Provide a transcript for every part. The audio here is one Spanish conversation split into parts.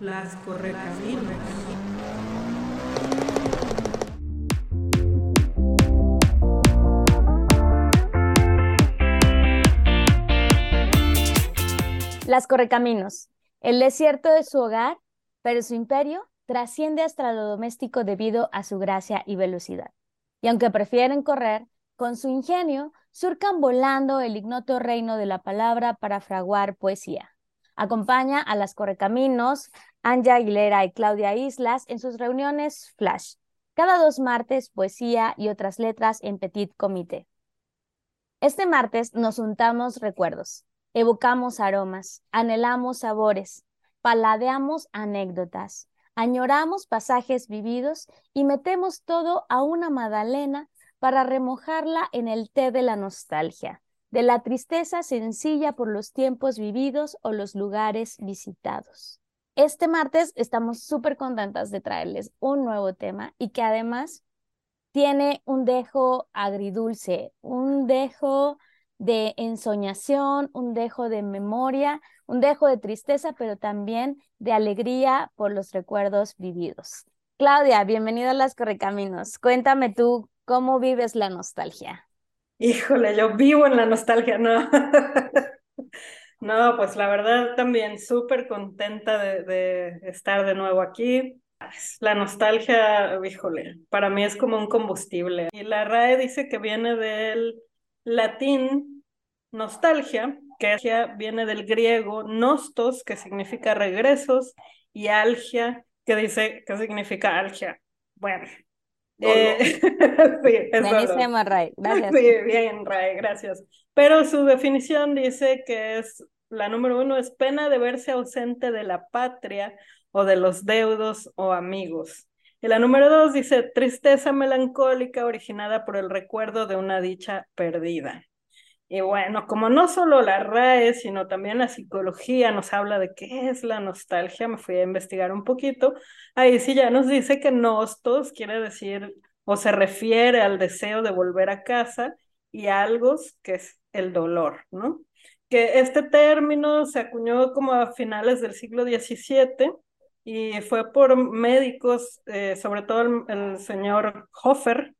Las correcaminos. Las correcaminos. El desierto es su hogar, pero su imperio trasciende hasta lo doméstico debido a su gracia y velocidad. Y aunque prefieren correr, con su ingenio surcan volando el ignoto reino de la palabra para fraguar poesía. Acompaña a las correcaminos Anja Aguilera y Claudia Islas en sus reuniones Flash. Cada dos martes, poesía y otras letras en Petit Comité. Este martes nos untamos recuerdos, evocamos aromas, anhelamos sabores, paladeamos anécdotas, añoramos pasajes vividos y metemos todo a una magdalena para remojarla en el té de la nostalgia, de la tristeza sencilla por los tiempos vividos o los lugares visitados. Este martes estamos súper contentas de traerles un nuevo tema y que además tiene un dejo agridulce, un dejo de ensoñación, un dejo de memoria, un dejo de tristeza, pero también de alegría por los recuerdos vividos. Claudia, bienvenida a Las Correcaminos. Cuéntame tú ¿Cómo vives la nostalgia? Híjole, yo vivo en la nostalgia, no. no, pues la verdad también súper contenta de, estar de nuevo aquí. La nostalgia, híjole, para mí es como un combustible. Y la RAE dice que viene del latín nostalgia, que viene del griego nostos, que significa regresos, y algia, que dice que significa algia. Bueno, eh, sí, es Ray. Gracias. Sí, bien, Ray, gracias. Pero su definición dice que es, la número uno es pena de verse ausente de la patria o de los deudos o amigos. Y la número dos dice tristeza melancólica originada por el recuerdo de una dicha perdida. Y bueno, como no solo la RAE, sino también la psicología nos habla de qué es la nostalgia, me fui a investigar un poquito. Ahí sí ya nos dice que nostos quiere decir o se refiere al deseo de volver a casa y algo que es el dolor, ¿no? Que este término se acuñó como a finales del siglo XVII y fue por médicos, eh, sobre todo el, el señor Hofer,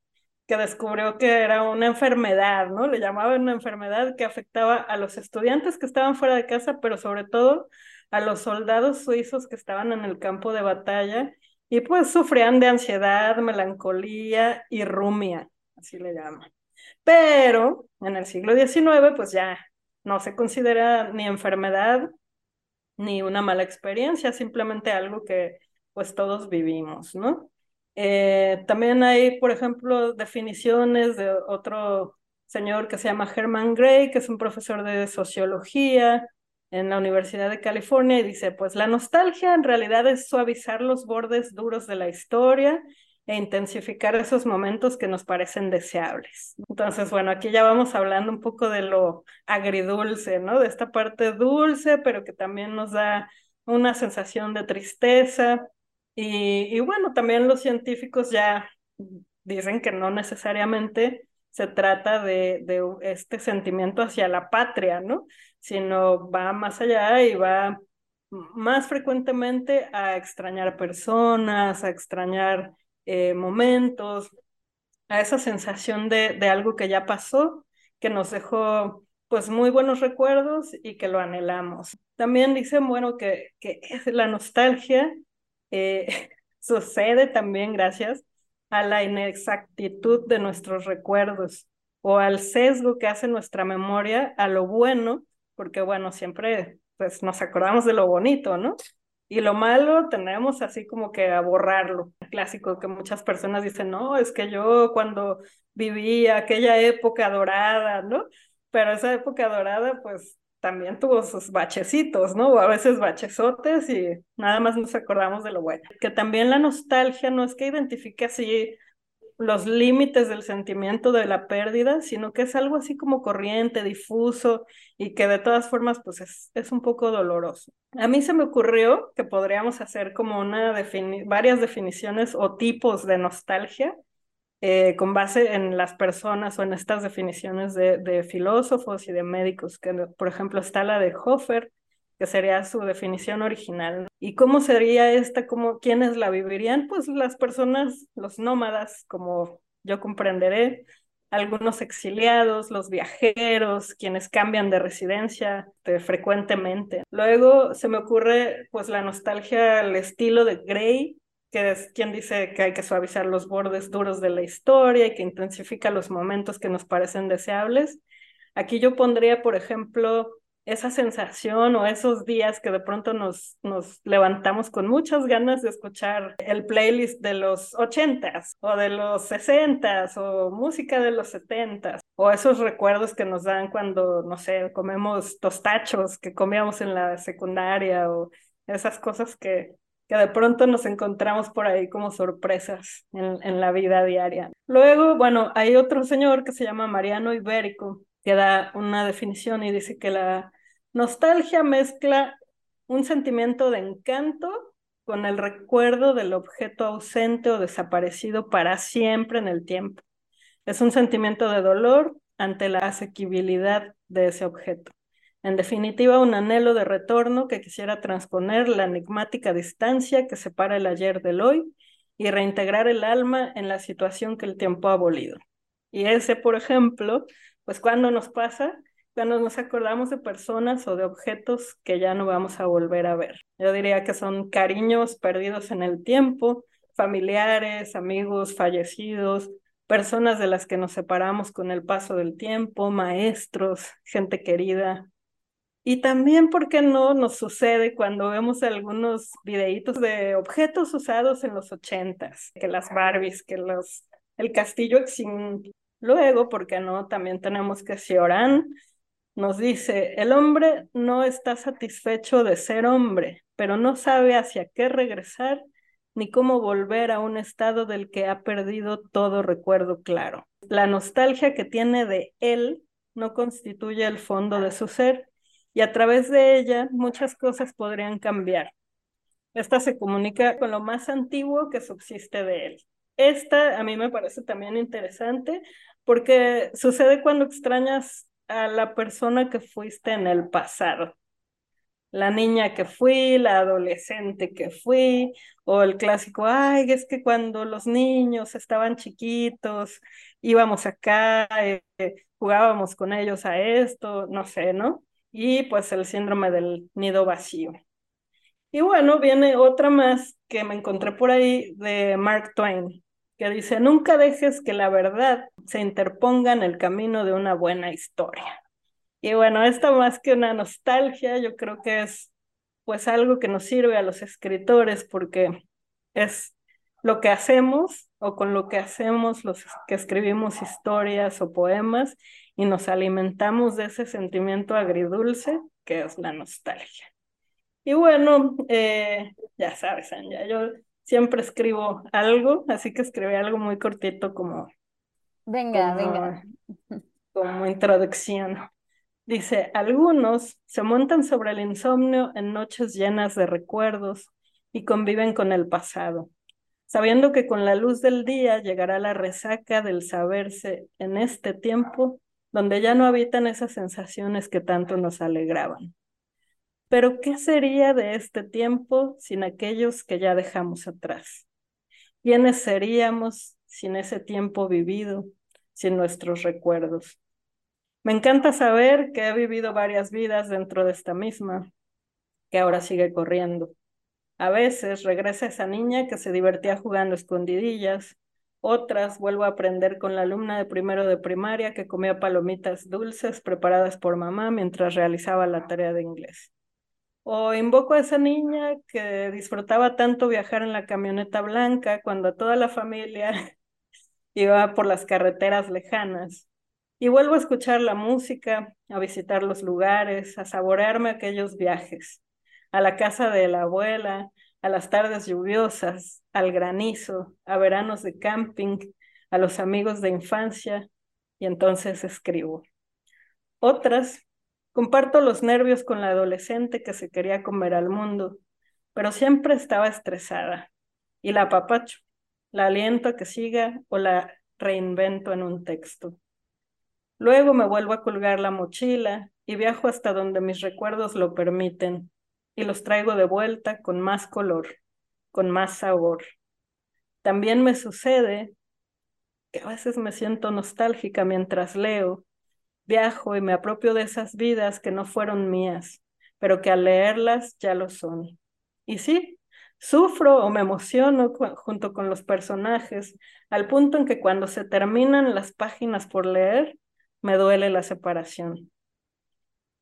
que descubrió que era una enfermedad, ¿no? Le llamaban una enfermedad que afectaba a los estudiantes que estaban fuera de casa, pero sobre todo a los soldados suizos que estaban en el campo de batalla y pues sufrían de ansiedad, melancolía y rumia, así le llaman. Pero en el siglo XIX pues ya no se considera ni enfermedad ni una mala experiencia, simplemente algo que pues todos vivimos, ¿no? Eh, también hay, por ejemplo, definiciones de otro señor que se llama Herman Gray, que es un profesor de sociología en la Universidad de California, y dice, pues la nostalgia en realidad es suavizar los bordes duros de la historia e intensificar esos momentos que nos parecen deseables. Entonces, bueno, aquí ya vamos hablando un poco de lo agridulce, ¿no? De esta parte dulce, pero que también nos da una sensación de tristeza y, bueno, también los científicos ya dicen que no necesariamente se trata de, este sentimiento hacia la patria, ¿no? Sino va más allá y va más frecuentemente a extrañar personas, a extrañar eh, momentos, a esa sensación de, de algo que ya pasó, que nos dejó pues muy buenos recuerdos y que lo anhelamos. También dicen, bueno, que, que la nostalgia eh, sucede también gracias a la inexactitud de nuestros recuerdos o al sesgo que hace nuestra memoria a lo bueno, porque bueno, siempre pues nos acordamos de lo bonito, ¿no? Y lo malo tenemos así como que a borrarlo. clásico que muchas personas dicen, no, es que yo cuando viví aquella época dorada, ¿no? Pero esa época dorada, pues también tuvo sus bachecitos, ¿no? O a veces bachesotes y nada más nos acordamos de lo bueno. Que también la nostalgia no es que identifique así los límites del sentimiento de la pérdida, sino que es algo así como corriente, difuso y que de todas formas pues es, es un poco doloroso. A mí se me ocurrió que podríamos hacer como una varias definiciones o tipos de nostalgia eh, con base en las personas o en estas definiciones de, filósofos y de médicos, que por ejemplo está la de Hofer, que sería su definición original. ¿Y cómo sería esta? ¿Cómo, ¿Quiénes la vivirían? Pues las personas, los nómadas, como yo comprenderé, algunos exiliados, los viajeros, quienes cambian de residencia eh, frecuentemente. Luego se me ocurre pues la nostalgia al estilo de Gray, que es quien dice que hay que suavizar los bordes duros de la historia y que intensifica los momentos que nos parecen deseables. Aquí yo pondría, por ejemplo, esa sensación o esos días que de pronto nos, nos levantamos con muchas ganas de escuchar el playlist de los ochentas o de los sesentas o música de los setentas o esos recuerdos que nos dan cuando, no sé, comemos tostachos que comíamos en la secundaria o esas cosas que, que de pronto nos encontramos por ahí como sorpresas en, la vida diaria. Luego, bueno, hay otro señor que se llama Mariano Ibérico, que da una definición y dice que la Nostalgia mezcla un sentimiento de encanto con el recuerdo del objeto ausente o desaparecido para siempre en el tiempo. Es un sentimiento de dolor ante la asequibilidad de ese objeto. En definitiva, un anhelo de retorno que quisiera transponer la enigmática distancia que separa el ayer del hoy y reintegrar el alma en la situación que el tiempo ha abolido. Y ese, por ejemplo, pues cuando nos pasa, cuando nos acordamos de personas o de objetos que ya no vamos a volver a ver. Yo diría que son cariños perdidos en el tiempo, familiares, amigos fallecidos, personas de las que nos separamos con el paso del tiempo, maestros, gente querida. Y también, ¿por qué no nos sucede cuando vemos algunos videitos de objetos usados en los ochentas, que las Barbies, que los, el castillo Luego, ¿por qué no? También tenemos que si oran nos dice, el hombre no está satisfecho de ser hombre, pero no sabe hacia qué regresar ni cómo volver a un estado del que ha perdido todo recuerdo claro. La nostalgia que tiene de él no constituye el fondo de su ser y a través de ella muchas cosas podrían cambiar. Esta se comunica con lo más antiguo que subsiste de él. Esta a mí me parece también interesante porque sucede cuando extrañas a la persona que fuiste en el pasado. La niña que fui, la adolescente que fui, o el clásico, ay, es que cuando los niños estaban chiquitos, íbamos acá, eh, jugábamos con ellos a esto, no sé, ¿no? Y pues el síndrome del nido vacío. Y bueno, viene otra más que me encontré por ahí de Mark Twain, que dice, nunca dejes que la verdad se interponga en el camino de una buena historia. Y bueno, esto más que una nostalgia, yo creo que es pues algo que nos sirve a los escritores porque es lo que hacemos o con lo que hacemos los que escribimos historias o poemas y nos alimentamos de ese sentimiento agridulce que es la nostalgia. Y bueno, eh, ya sabes, Anja, yo siempre escribo algo, así que escribí algo muy cortito como... Venga, venga. Como introducción. Dice, algunos se montan sobre el insomnio en noches llenas de recuerdos y conviven con el pasado, sabiendo que con la luz del día llegará la resaca del saberse en este tiempo donde ya no habitan esas sensaciones que tanto nos alegraban. Pero ¿qué sería de este tiempo sin aquellos que ya dejamos atrás? ¿Quiénes seríamos sin ese tiempo vivido, sin nuestros recuerdos? Me encanta saber que he vivido varias vidas dentro de esta misma, que ahora sigue corriendo. A veces regresa esa niña que se divertía jugando escondidillas, otras vuelvo a aprender con la alumna de primero de primaria que comía palomitas dulces preparadas por mamá mientras realizaba la tarea de inglés. O invoco a esa niña que disfrutaba tanto viajar en la camioneta blanca cuando toda la familia iba por las carreteras lejanas. Y vuelvo a escuchar la música, a visitar los lugares, a saborearme aquellos viajes, a la casa de la abuela, a las tardes lluviosas, al granizo, a veranos de camping, a los amigos de infancia, y entonces escribo. Otras Comparto los nervios con la adolescente que se quería comer al mundo, pero siempre estaba estresada. Y la apapacho, la aliento a que siga o la reinvento en un texto. Luego me vuelvo a colgar la mochila y viajo hasta donde mis recuerdos lo permiten y los traigo de vuelta con más color, con más sabor. También me sucede que a veces me siento nostálgica mientras leo, viajo y me apropio de esas vidas que no fueron mías, pero que al leerlas ya lo son. Y sí, sufro o me emociono junto con los personajes, al punto en que cuando se terminan las páginas por leer, me duele la separación.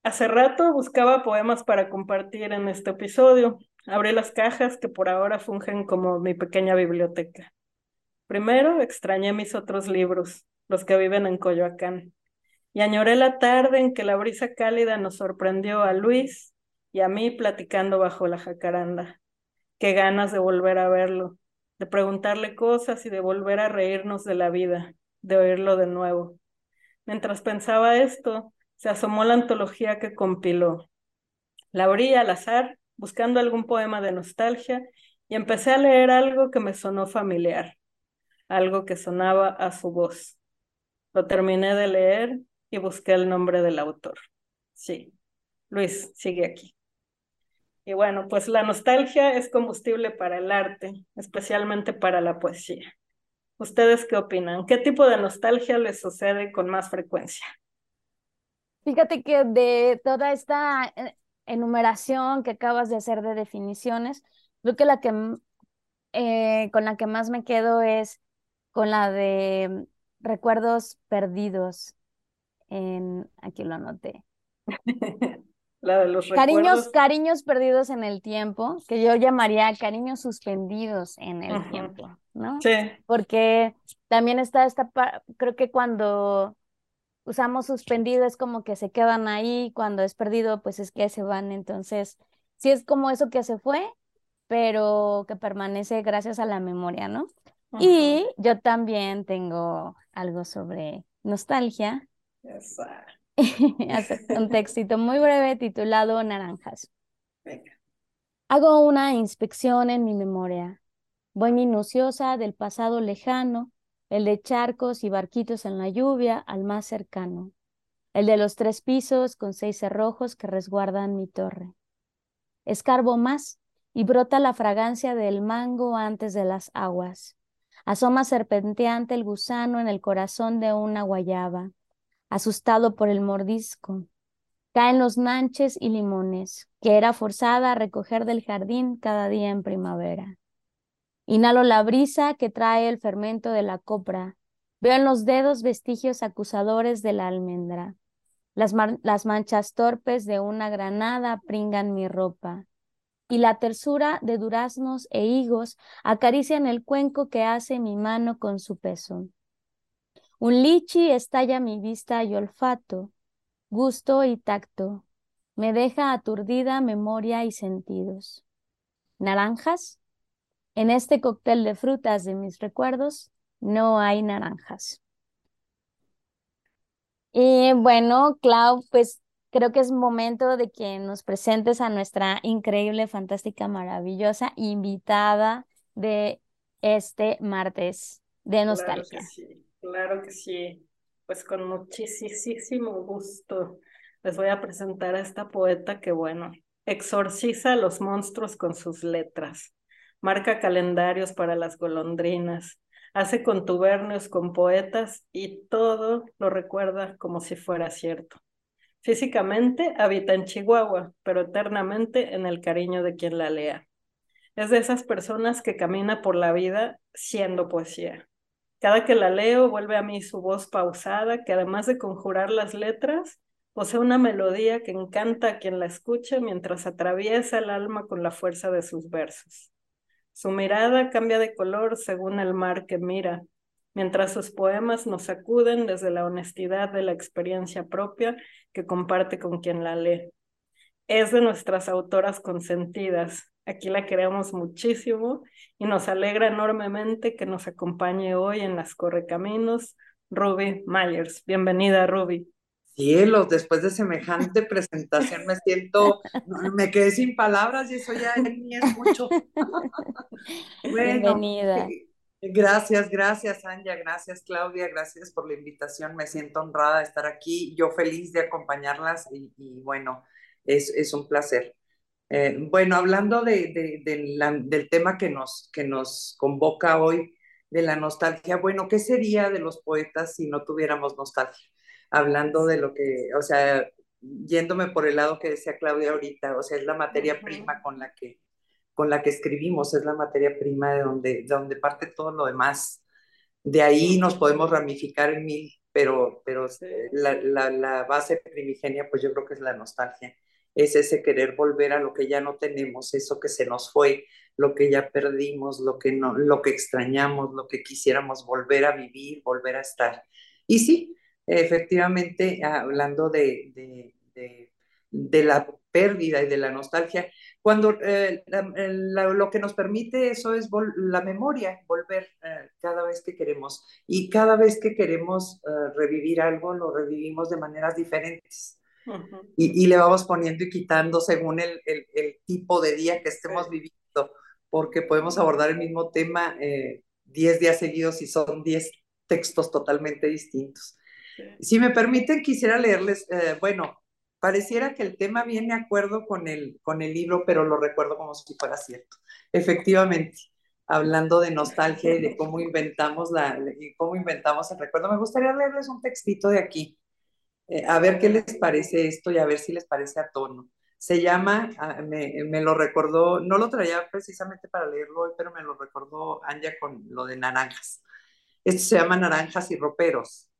Hace rato buscaba poemas para compartir en este episodio. Abrí las cajas que por ahora fungen como mi pequeña biblioteca. Primero extrañé mis otros libros, los que viven en Coyoacán, y añoré la tarde en que la brisa cálida nos sorprendió a Luis y a mí platicando bajo la jacaranda. Qué ganas de volver a verlo, de preguntarle cosas y de volver a reírnos de la vida, de oírlo de nuevo. Mientras pensaba esto, se asomó la antología que compiló. La abrí al azar, buscando algún poema de nostalgia, y empecé a leer algo que me sonó familiar, algo que sonaba a su voz. Lo terminé de leer y busqué el nombre del autor. Sí, Luis, sigue aquí. Y bueno, pues la nostalgia es combustible para el arte, especialmente para la poesía. ¿Ustedes qué opinan? ¿Qué tipo de nostalgia les sucede con más frecuencia? Fíjate que de toda esta eh, enumeración que acabas de hacer de definiciones, creo que la que eh, con la que más me quedo es con la de recuerdos perdidos. En, aquí lo anoté. la de los cariños, recuerdos. cariños perdidos en el tiempo, que yo llamaría cariños suspendidos en el tiempo, ¿no? Sí. Porque también está esta, creo que cuando usamos suspendido es como que se quedan ahí, cuando es perdido pues es que se van, entonces sí es como eso que se fue, pero que permanece gracias a la memoria, ¿no? Y yo también tengo algo sobre nostalgia. un textito muy breve titulado Naranjas. Hago una inspección en mi memoria. Voy minuciosa del pasado lejano el de charcos y barquitos en la lluvia al más cercano, el de los tres pisos con seis cerrojos que resguardan mi torre. Escarbo más y brota la fragancia del mango antes de las aguas. Asoma serpenteante el gusano en el corazón de una guayaba, asustado por el mordisco. Caen los nanches y limones, que era forzada a recoger del jardín cada día en primavera. Inhalo la brisa que trae el fermento de la copra. Veo en los dedos vestigios acusadores de la almendra. Las, manchas torpes de una granada pringan mi ropa. Y la tersura de duraznos e higos acarician el cuenco que hace mi mano con su peso. Un lichi estalla mi vista y olfato, gusto y tacto. Me deja aturdida memoria y sentidos. Naranjas, en este cóctel de frutas de mis recuerdos no hay naranjas. Y bueno, Clau, pues creo que es momento de que nos presentes a nuestra increíble, fantástica, maravillosa invitada de este martes de nostalgia. Claro que sí, claro que sí. Pues con muchísimo gusto les voy a presentar a esta poeta que, bueno, exorciza a los monstruos con sus letras marca calendarios para las golondrinas, hace contubernios con poetas y todo lo recuerda como si fuera cierto. Físicamente habita en Chihuahua, pero eternamente en el cariño de quien la lea. Es de esas personas que camina por la vida siendo poesía. Cada que la leo vuelve a mí su voz pausada, que además de conjurar las letras, posee una melodía que encanta a quien la escuche mientras atraviesa el alma con la fuerza de sus versos. Su mirada cambia de color según el mar que mira, mientras sus poemas nos sacuden desde la honestidad de la experiencia propia que comparte con quien la lee. Es de nuestras autoras consentidas. Aquí la queremos muchísimo y nos alegra enormemente que nos acompañe hoy en las Correcaminos, Ruby Myers. Bienvenida, Ruby. Cielos, después de semejante presentación me siento, me quedé sin palabras y eso ya ni es mucho. Bienvenida. Gracias, gracias, Anja, gracias, Claudia, gracias por la invitación. Me siento honrada de estar aquí, yo feliz de acompañarlas y, bueno, es, es, un placer. Eh, bueno, hablando de, del tema que nos, que nos convoca hoy, de la nostalgia, bueno, ¿qué sería de los poetas si no tuviéramos nostalgia? Hablando de lo que, o sea, yéndome por el lado que decía Claudia ahorita, o sea, es la materia prima con la que con la que escribimos, es la materia prima de donde, de donde parte todo lo demás. De ahí nos podemos ramificar en mil, pero, pero la, la, la, base primigenia, pues yo creo que es la nostalgia. Es ese querer volver a lo que ya no tenemos, eso que se nos fue, lo que ya perdimos, lo que, no, lo que extrañamos, lo que quisiéramos volver a vivir, volver a estar. Y sí, efectivamente, hablando de, de, de, de la pérdida y de la nostalgia, cuando eh, lo que nos permite eso es la memoria, volver eh, cada vez que queremos. Y cada vez que queremos eh, revivir algo, lo revivimos de maneras diferentes. y, y, le vamos poniendo y quitando según el, el, el tipo de día que estemos viviendo, porque podemos abordar el mismo tema 10 días seguidos y son 10 textos totalmente distintos. Si me permiten, quisiera leerles, bueno, Pareciera que el tema viene de acuerdo con el, con el libro, pero lo recuerdo como si fuera cierto. Efectivamente, hablando de nostalgia y de cómo inventamos, la, y cómo inventamos el recuerdo, me gustaría leerles un textito de aquí, eh, a ver qué les parece esto y a ver si les parece a tono. Se llama, ah, me, me, lo recordó, no lo traía precisamente para leerlo hoy, pero me lo recordó Anja con lo de naranjas. Esto se llama Naranjas y Roperos.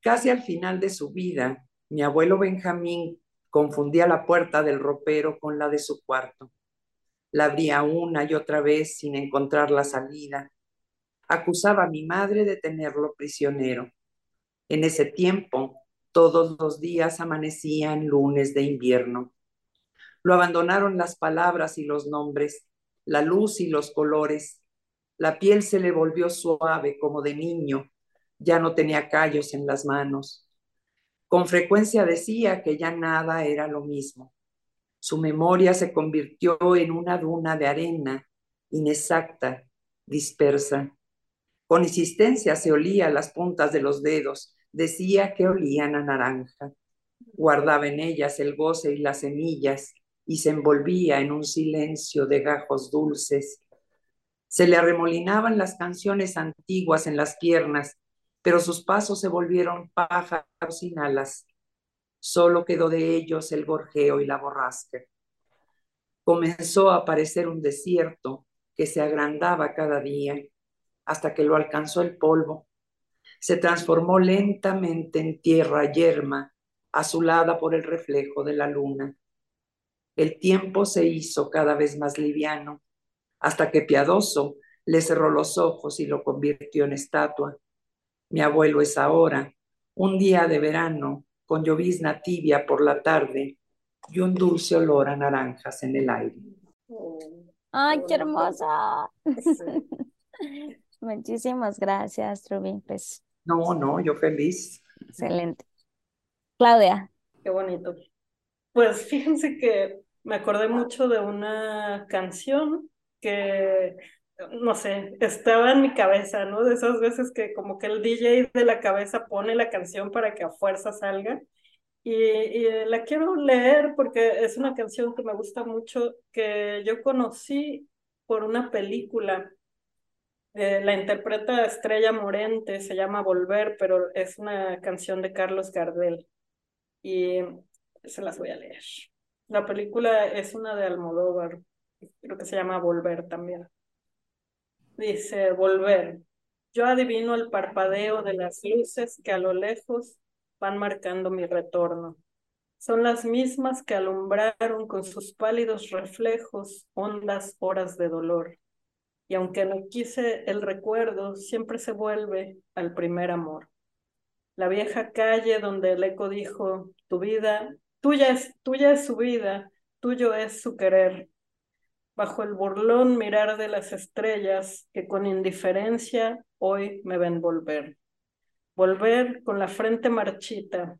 Casi al final de su vida, mi abuelo Benjamín confundía la puerta del ropero con la de su cuarto. La abría una y otra vez sin encontrar la salida. Acusaba a mi madre de tenerlo prisionero. En ese tiempo, todos los días amanecían lunes de invierno. Lo abandonaron las palabras y los nombres, la luz y los colores. La piel se le volvió suave como de niño. Ya no tenía callos en las manos. Con frecuencia decía que ya nada era lo mismo. Su memoria se convirtió en una duna de arena, inexacta, dispersa. Con insistencia se olía las puntas de los dedos, decía que olían a naranja. Guardaba en ellas el goce y las semillas y se envolvía en un silencio de gajos dulces. Se le arremolinaban las canciones antiguas en las piernas pero sus pasos se volvieron pájaros sin alas. Solo quedó de ellos el gorjeo y la borrasca. Comenzó a aparecer un desierto que se agrandaba cada día hasta que lo alcanzó el polvo. Se transformó lentamente en tierra yerma, azulada por el reflejo de la luna. El tiempo se hizo cada vez más liviano, hasta que piadoso le cerró los ojos y lo convirtió en estatua. Mi abuelo es ahora, un día de verano, con llovizna tibia por la tarde y un dulce olor a naranjas en el aire. ¡Ay, qué hermosa! Muchísimas gracias, Rubín. Pues, no, no, yo feliz. Excelente. Claudia. Qué bonito. Pues fíjense que me acordé mucho de una canción que no sé, estaba en mi cabeza, ¿no? De esas veces que como que el DJ de la cabeza pone la canción para que a fuerza salga. Y, y, la quiero leer porque es una canción que me gusta mucho, que yo conocí por una película. Eh, la interpreta Estrella Morente, se llama Volver, pero es una canción de Carlos Gardel. Y se las voy a leer. La película es una de Almodóvar, creo que se llama Volver también. Dice, volver. Yo adivino el parpadeo de las luces que a lo lejos van marcando mi retorno. Son las mismas que alumbraron con sus pálidos reflejos hondas horas de dolor. Y aunque no quise el recuerdo, siempre se vuelve al primer amor. La vieja calle donde el eco dijo, tu vida, tuya es, tuya es su vida, tuyo es su querer bajo el burlón mirar de las estrellas que con indiferencia hoy me ven volver. Volver con la frente marchita,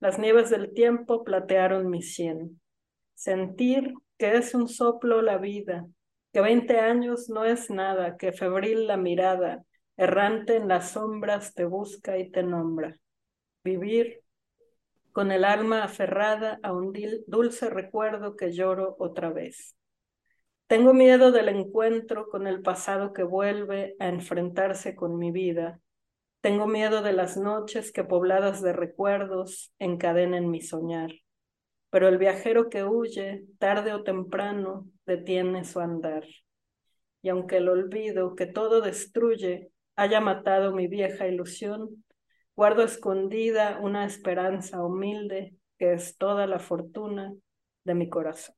las nieves del tiempo platearon mi sien. Sentir que es un soplo la vida, que veinte años no es nada, que febril la mirada, errante en las sombras te busca y te nombra. Vivir con el alma aferrada a un dulce recuerdo que lloro otra vez. Tengo miedo del encuentro con el pasado que vuelve a enfrentarse con mi vida. Tengo miedo de las noches que pobladas de recuerdos encadenen mi soñar. Pero el viajero que huye, tarde o temprano, detiene su andar. Y aunque el olvido que todo destruye haya matado mi vieja ilusión, guardo escondida una esperanza humilde que es toda la fortuna de mi corazón.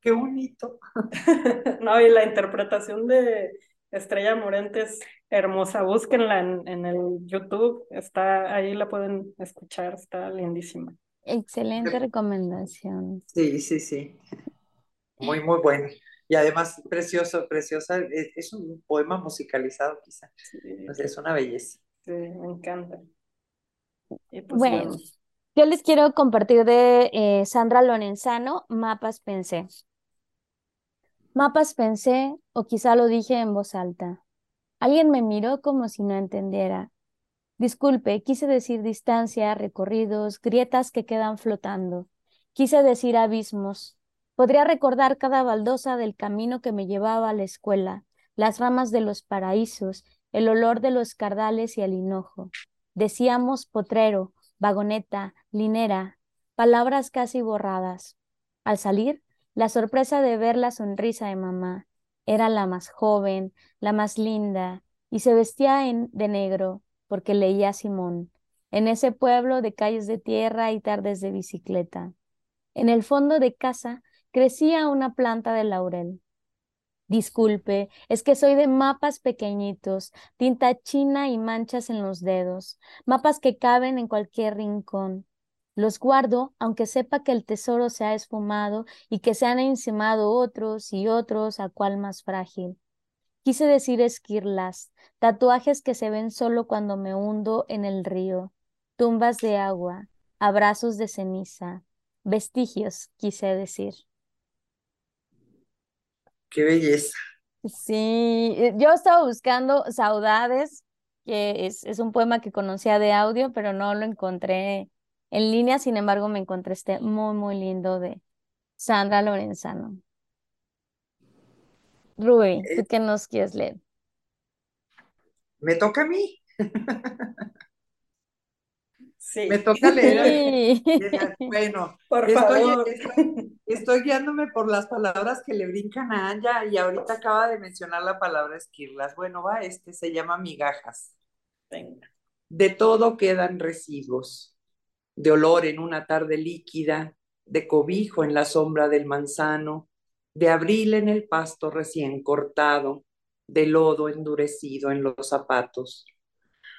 Qué bonito. no, y la interpretación de Estrella Morente es hermosa. Búsquenla en, en el YouTube. Está ahí, la pueden escuchar. Está lindísima. Excelente recomendación. Sí, sí, sí. Muy, muy bueno. Y además, precioso, preciosa. Es, un poema musicalizado, quizá. es una belleza. Sí, me encanta. Pues, bueno, yo les quiero compartir de eh, Sandra Lorenzano, Mapas Pensé. Mapas pensé, o quizá lo dije en voz alta. Alguien me miró como si no entendiera. Disculpe, quise decir distancia, recorridos, grietas que quedan flotando. Quise decir abismos. Podría recordar cada baldosa del camino que me llevaba a la escuela, las ramas de los paraísos, el olor de los cardales y el hinojo. Decíamos potrero, vagoneta, linera, palabras casi borradas. Al salir, la sorpresa de ver la sonrisa de mamá. Era la más joven, la más linda, y se vestía de negro porque leía a Simón, en ese pueblo de calles de tierra y tardes de bicicleta. En el fondo de casa crecía una planta de laurel. Disculpe, es que soy de mapas pequeñitos, tinta china y manchas en los dedos, mapas que caben en cualquier rincón. Los guardo, aunque sepa que el tesoro se ha esfumado y que se han encimado otros y otros a cual más frágil. Quise decir esquirlas, tatuajes que se ven solo cuando me hundo en el río, tumbas de agua, abrazos de ceniza, vestigios, quise decir. Qué belleza. Sí, eh, yo estaba buscando Saudades, que es, es un poema que conocía de audio, pero no lo encontré en línea, sin embargo, me encontré este muy, muy lindo de Sandra Lorenzano. Rui, ¿tú eh, qué nos quieres leer? Me toca a mí. Sí. Me toca leer. Bueno, por favor. Estoy, guiándome por las palabras que le brincan a Anja y ahorita acaba de mencionar la palabra esquirlas. Bueno, va, este se llama migajas. Venga. De todo quedan residuos de olor en una tarde líquida, de cobijo en la sombra del manzano, de abril en el pasto recién cortado, de lodo endurecido en los zapatos.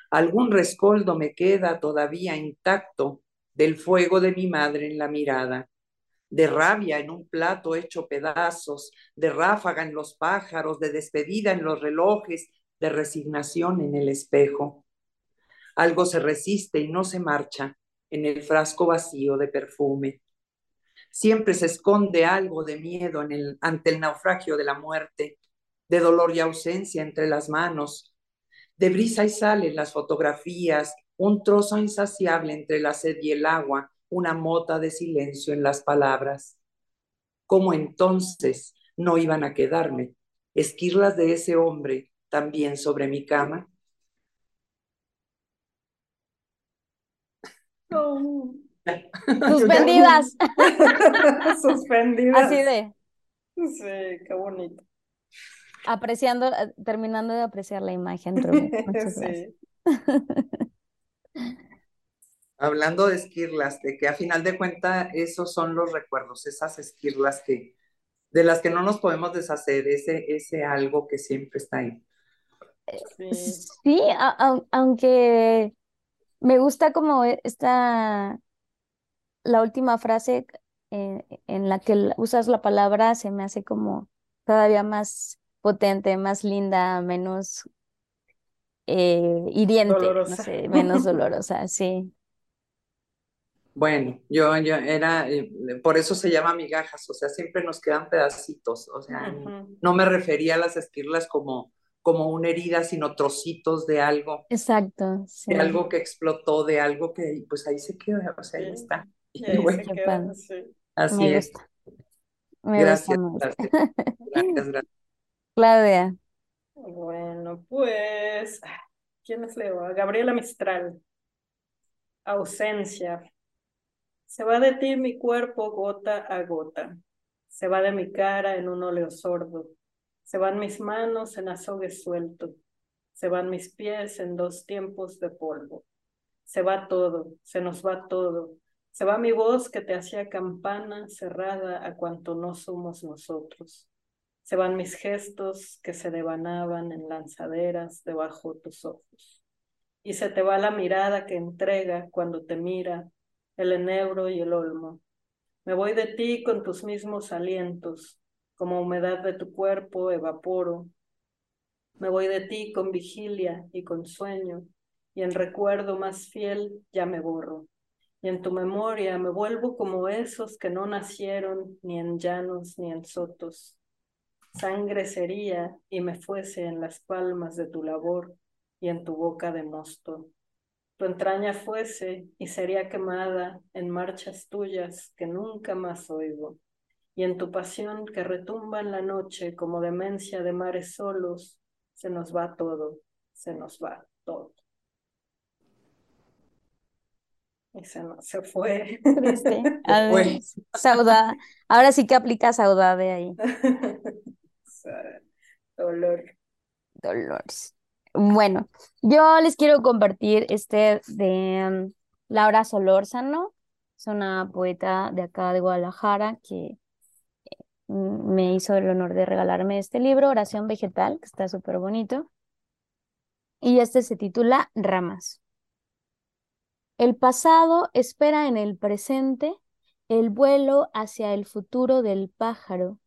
Algún rescoldo me queda todavía intacto del fuego de mi madre en la mirada, de rabia en un plato hecho pedazos, de ráfaga en los pájaros, de despedida en los relojes, de resignación en el espejo. Algo se resiste y no se marcha, en el frasco vacío de perfume. Siempre se esconde algo de miedo ante el naufragio de la muerte, de dolor y ausencia entre las manos, de brisa y sal en las fotografías, un trozo insaciable entre la sed y el agua, una mota de silencio en las palabras. ¿Cómo entonces no iban a quedarme esquirlas de ese hombre también sobre mi cama? Suspendidas. Suspendidas. Así de. Sí, qué bonito. Apreciando, eh, terminando de apreciar la imagen, Hablando de esquirlas, de que a final de cuentas esos son los recuerdos, esas esquirlas que, de las que no nos podemos deshacer, ese, ese algo que siempre está ahí. Sí, aunque me gusta como e, esta, la última frase eh, en la que usas la palabra se me hace como todavía más potente, más linda, menos eh, hiriente, no sé, menos dolorosa, sí. Bueno, yo, yo era, eh, por eso se llama migajas, o sea, siempre nos quedan pedacitos, o sea, no me refería a las esquirlas como, como una herida, sino trocitos de algo, Exacto, sí. de algo que explotó, de algo que, pues ahí se queda, o sea, ahí está. Y Y ahí bueno, se Qué queda, padre. sí. así Me es. gusta. Me Gracias, gusta mucho. gracias, gracias, gracias. Claudia, Bueno, pues, ¿quién les leo? Gabriela Mistral. Ausencia. Se va de ti mi cuerpo gota a gota. Se va de mi cara en un óleo sordo. Se van mis manos en azogue suelto. Se van mis pies en dos tiempos de polvo. Se va todo, se nos va todo. Se va mi voz que te hacía campana cerrada a cuanto no somos nosotros. Se van mis gestos que se devanaban en lanzaderas debajo tus ojos. Y se te va la mirada que entrega cuando te mira el enebro y el olmo. Me voy de ti con tus mismos alientos, como humedad de tu cuerpo evaporo. Me voy de ti con vigilia y con sueño, y en recuerdo más fiel ya me borro. Y en tu memoria me vuelvo como esos que no nacieron ni en llanos ni en sotos. Sangre sería y me fuese en las palmas de tu labor y en tu boca de mosto. Tu entraña fuese y sería quemada en marchas tuyas que nunca más oigo. Y en tu pasión que retumba en la noche como demencia de mares solos, se nos va todo, se nos va todo. Y se, fue. triste. A ver, Bueno, saudade. Ahora sí que aplica saudade ahí. Dolor. Dolores. Bueno, yo les quiero compartir este de um, Laura Solórzano. Es una poeta de acá de Guadalajara que mm, me hizo el honor de regalarme este libro, Oración Vegetal, que está súper bonito. Y este se titula Ramas. El pasado espera en el presente el vuelo hacia el futuro del pájaro,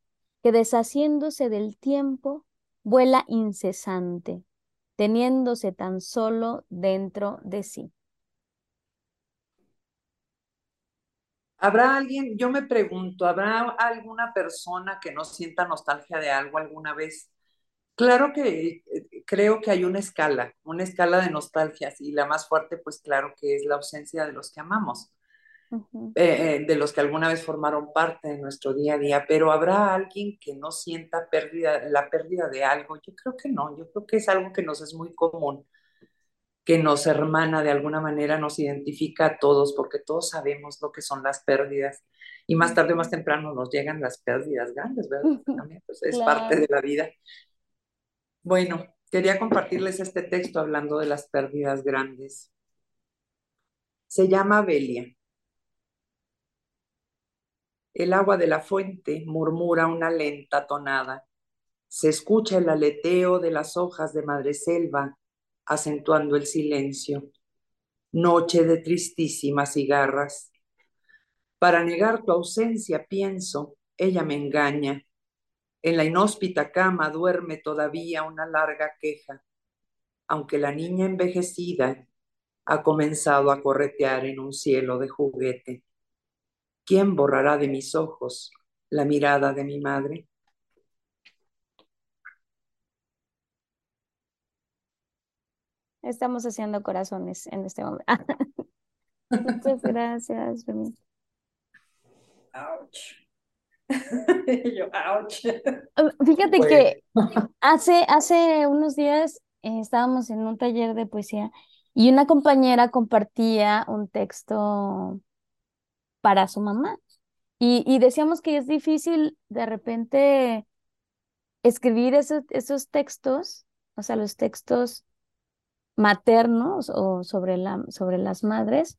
que deshaciéndose del tiempo, vuela incesante, teniéndose tan solo dentro de sí. ¿Habrá alguien, yo me pregunto, ¿habrá alguna persona que no sienta nostalgia de algo alguna vez? Claro que eh, creo que hay una escala, una escala de nostalgias y la más fuerte, pues claro que es la ausencia de los que amamos, Eh, eh, de los que alguna vez formaron parte de nuestro día a día, pero ¿habrá alguien que no sienta pérdida, la pérdida de algo? Yo creo que no, yo creo que es algo que nos es muy común, que nos hermana de alguna manera, nos identifica a todos, porque todos sabemos lo que son las pérdidas y más tarde o más temprano nos llegan las pérdidas grandes, ¿verdad? También pues, es parte de la vida. Bueno, quería compartirles este texto hablando de las pérdidas grandes. Se llama Belia. El agua de la fuente murmura una lenta tonada. Se escucha el aleteo de las hojas de madreselva, acentuando el silencio. Noche de tristísimas cigarras. Para negar tu ausencia, pienso, ella me engaña. En la inhóspita cama duerme todavía una larga queja, aunque la niña envejecida ha comenzado a corretear en un cielo de juguete. ¿Quién borrará de mis ojos la mirada de mi madre? Estamos haciendo corazones en este momento. Muchas gracias. Ouch. Yo, ouch. Ah, Fíjate que hace, hace unos días eh, estábamos en un taller de poesía y una compañera compartía un texto para su mamá. Y, y decíamos que es difícil de repente escribir esos, esos textos, o sea, los textos maternos o sobre la, sobre las madres,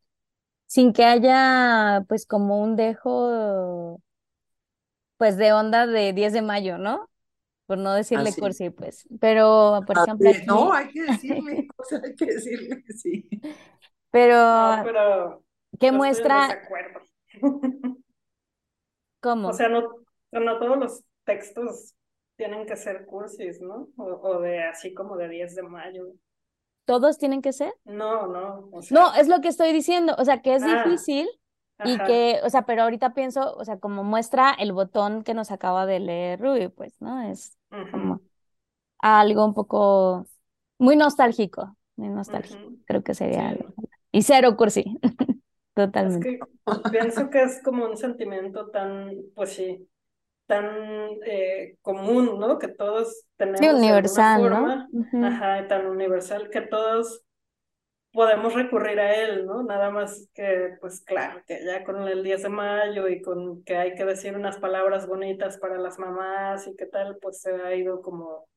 sin que haya pues como un dejo pues de onda de 10 de mayo, ¿no? Por no decirle Así. cursi, pues. Pero, por ejemplo, aquí, no, hay que decirle, sea, hay que decirle que sí. pero No, pero ¿qué muestra. Cómo? O sea, no, no todos los textos tienen que ser cursis, ¿no? O, o de así como de 10 de mayo. ¿Todos tienen que ser? No, no. O No, es lo que estoy diciendo, o sea, que es Ah. difícil Y que, o sea, pero ahorita pienso, o sea, como muestra el botón que nos acaba de leer Ruby, pues, ¿no? Es como algo un poco muy nostálgico, muy nostálgico, creo que sería algo. Y cero cursi, totalmente. pienso que es como un sentimiento tan, pues sí, tan eh, común, ¿no? Que todos tenemos. Sí, universal, ¿no? Ajá, tan universal que todos podemos recurrir a él, ¿no? Nada más que, pues claro, que ya con el 10 de mayo y con que hay que decir unas palabras bonitas para las mamás y qué tal, pues se ha ido como,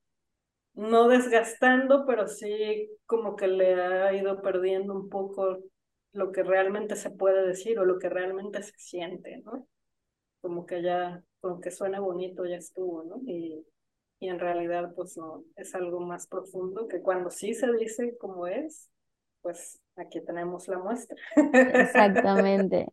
no desgastando, pero sí como que le ha ido perdiendo un poco lo que realmente se puede decir o lo que realmente se siente, ¿no? Como que ya, como que suena bonito, ya estuvo, ¿no? Y, y en realidad, pues no, es algo más profundo que cuando sí se dice como es, pues aquí tenemos la muestra. Exactamente.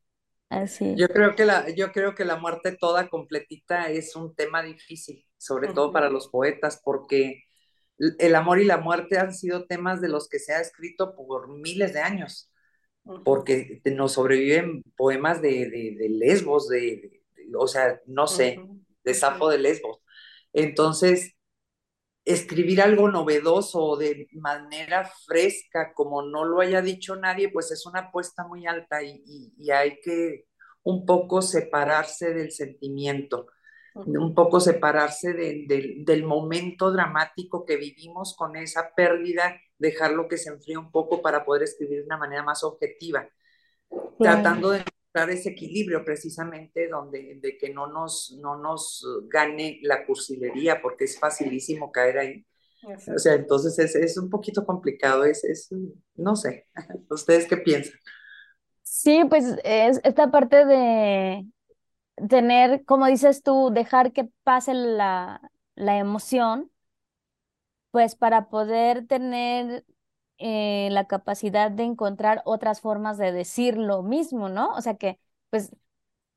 Así. Yo creo que la, yo creo que la muerte toda completita es un tema difícil, sobre todo para los poetas, porque el amor y la muerte han sido temas de los que se ha escrito por miles de años, porque nos sobreviven poemas de, de, Lesbos, de, o sea, no sé, de Safo de Lesbos. Entonces, escribir algo novedoso de manera fresca, como no lo haya dicho nadie, pues es una apuesta muy alta y, hay que un poco separarse del sentimiento, un poco separarse del momento dramático que vivimos con esa pérdida, dejarlo que se enfríe un poco para poder escribir de una manera más objetiva, tratando de ese equilibrio precisamente donde de que no nos, no nos gane la cursilería porque es facilísimo caer ahí. O sea, entonces es, es un poquito complicado, es, es, no sé, ¿ustedes qué piensan? Sí, pues es esta parte de tener, como dices tú, dejar que pase la, la emoción, pues para poder tener eh, la capacidad de encontrar otras formas de decir lo mismo, ¿no? O sea que, pues,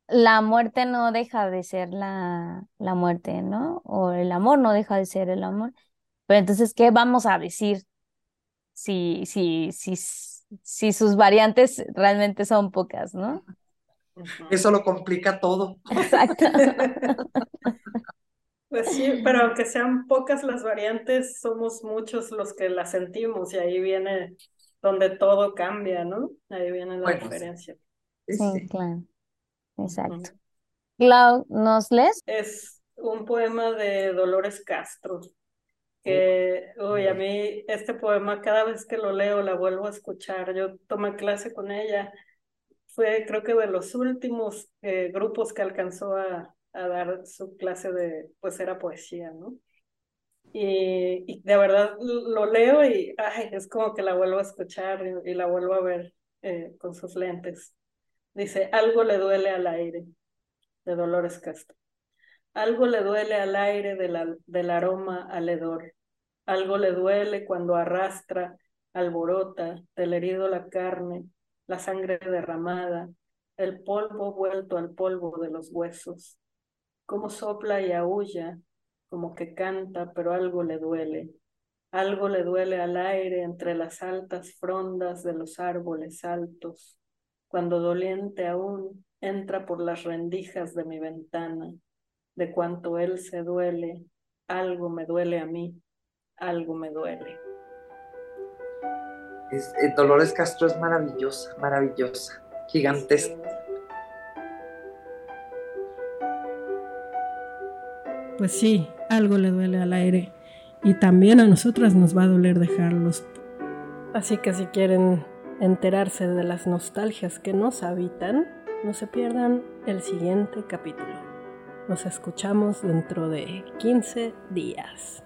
la muerte no deja de ser la, la muerte, ¿no? O el amor no deja de ser el amor. Pero entonces, ¿qué vamos a decir si, si, si, si sus variantes realmente son pocas, ¿no? Eso lo complica todo. Exacto. Pues sí, pero aunque sean pocas las variantes, somos muchos los que las sentimos y ahí viene donde todo cambia, ¿no? Ahí viene la diferencia. Sí, claro. Exacto. Clau, ¿nos lees? Es un poema de Dolores Castro, que, uy, a mí este poema cada vez que lo leo la vuelvo a escuchar. Yo tomé clase con ella, fue creo que de los últimos eh, grupos que alcanzó a, dar su clase de, pues era poesía, ¿no? Y, y de verdad lo leo y ay, es como que la vuelvo a escuchar y, la vuelvo a ver eh, con sus lentes. Dice, algo le duele al aire, de Dolores Castro. Algo le duele al aire del aroma al hedor. Algo le duele cuando arrastra, alborota, del herido la carne, la sangre derramada, el polvo vuelto al polvo de los huesos cómo sopla y aúlla, como que canta, pero algo le duele. Algo le duele al aire entre las altas frondas de los árboles altos, cuando doliente aún entra por las rendijas de mi ventana, de cuanto él se duele, algo me duele a mí, algo me duele. Es, eh, Dolores Castro es maravillosa, maravillosa, gigantesca. pues sí, algo le duele al aire. Y también a nosotras nos va a doler dejarlos. Así que si quieren enterarse de las nostalgias que nos habitan, no se pierdan el siguiente capítulo. Nos escuchamos dentro de 15 días.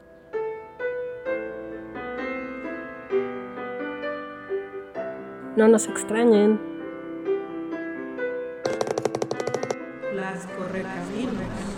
No nos extrañen. Las correcaminos.